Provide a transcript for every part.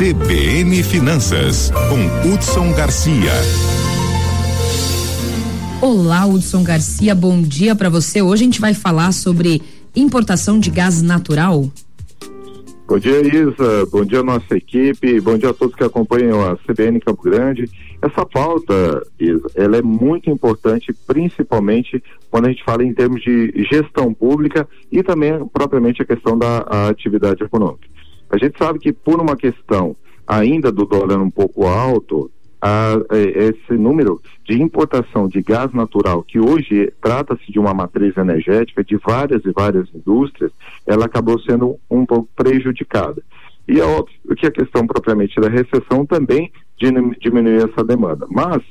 CBN Finanças, com Hudson Garcia. Olá, Hudson Garcia, bom dia para você. Hoje a gente vai falar sobre importação de gás natural. Bom dia, Isa. Bom dia, nossa equipe. Bom dia a todos que acompanham a CBN Campo Grande. Essa pauta, Isa, ela é muito importante, principalmente quando a gente fala em termos de gestão pública e também propriamente a questão da a atividade econômica. A gente sabe que por uma questão ainda do dólar um pouco alto, a, é, esse número de importação de gás natural, que hoje trata-se de uma matriz energética de várias e várias indústrias, ela acabou sendo um pouco prejudicada. E é óbvio que a questão propriamente da recessão também diminuiu essa demanda. Mas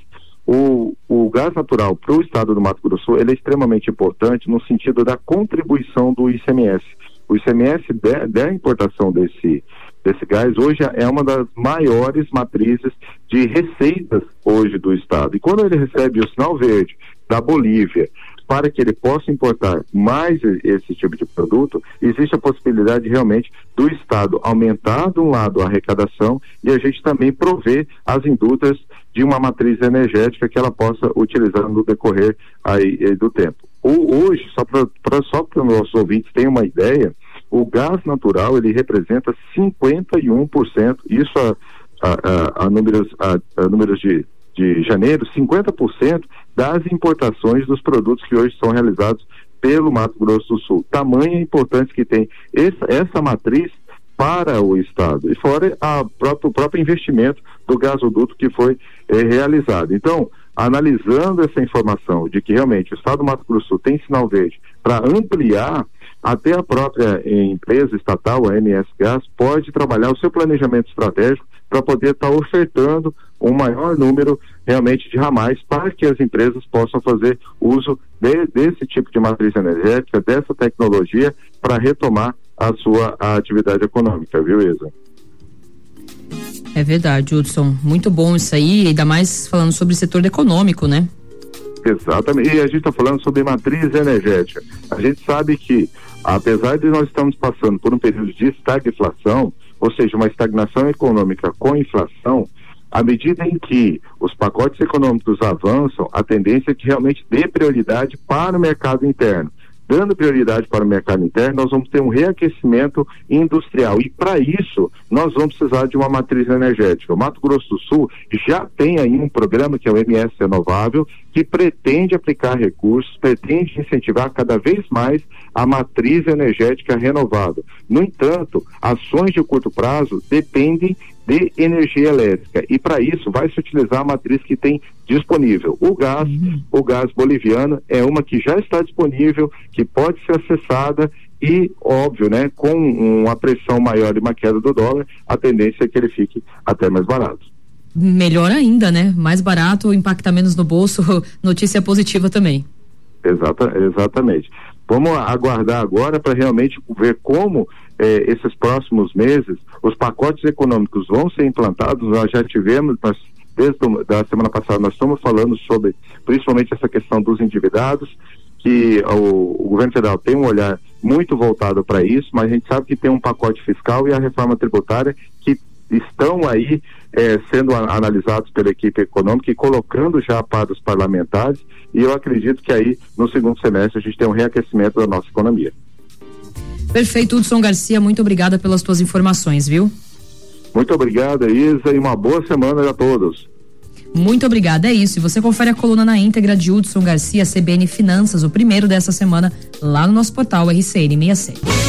o, o gás natural para o estado do Mato Grosso ele é extremamente importante no sentido da contribuição do ICMS. O ICMS da importação desse, desse gás hoje é uma das maiores matrizes de receitas hoje do Estado. E quando ele recebe o sinal verde da Bolívia para que ele possa importar mais esse tipo de produto, existe a possibilidade realmente do Estado aumentar de um lado a arrecadação e a gente também prover as indústrias de uma matriz energética que ela possa utilizar no decorrer aí, eh, do tempo. hoje, só para só os nossos ouvintes terem uma ideia, o gás natural ele representa 51%, isso a, a, a, a números, a números de, de janeiro, 50% das importações dos produtos que hoje são realizados pelo Mato Grosso do Sul. Tamanha importância que tem essa, essa matriz para o Estado. E fora próprio, o próprio investimento do gasoduto que foi eh, realizado. Então, analisando essa informação de que realmente o Estado do Mato Grosso Sul tem sinal verde para ampliar até a própria empresa estatal, a MS Gás, pode trabalhar o seu planejamento estratégico para poder estar tá ofertando um maior número realmente de ramais para que as empresas possam fazer uso de, desse tipo de matriz energética, dessa tecnologia, para retomar a sua a atividade econômica, viu, Isa? É verdade, Hudson. Muito bom isso aí, ainda mais falando sobre o setor econômico, né? Exatamente. E a gente está falando sobre matriz energética. A gente sabe que apesar de nós estamos passando por um período de estagflação, ou seja, uma estagnação econômica com inflação, à medida em que os pacotes econômicos avançam, a tendência é que realmente dê prioridade para o mercado interno dando prioridade para o mercado interno, nós vamos ter um reaquecimento industrial. E para isso, nós vamos precisar de uma matriz energética. O Mato Grosso do Sul já tem aí um programa que é o MS Renovável, que pretende aplicar recursos, pretende incentivar cada vez mais a matriz energética renovável. No entanto, ações de curto prazo dependem de energia elétrica. E para isso vai se utilizar a matriz que tem disponível. O gás, uhum. o gás boliviano é uma que já está disponível, que pode ser acessada e, óbvio, né, com uma pressão maior e uma queda do dólar, a tendência é que ele fique até mais barato. Melhor ainda, né? Mais barato, impacta menos no bolso, notícia positiva também. Exata, exatamente. Vamos aguardar agora para realmente ver como eh, esses próximos meses os pacotes econômicos vão ser implantados. Nós já tivemos, nós, desde a semana passada, nós estamos falando sobre principalmente essa questão dos endividados, que o, o governo federal tem um olhar muito voltado para isso, mas a gente sabe que tem um pacote fiscal e a reforma tributária estão aí eh, sendo analisados pela equipe econômica e colocando já para os parlamentares e eu acredito que aí no segundo semestre a gente tem um reaquecimento da nossa economia. Perfeito, Hudson Garcia, muito obrigada pelas tuas informações, viu? Muito obrigado, Isa, e uma boa semana a todos. Muito obrigada, é isso. E você confere a coluna na íntegra de Hudson Garcia, CBN Finanças, o primeiro dessa semana, lá no nosso portal RCN 67.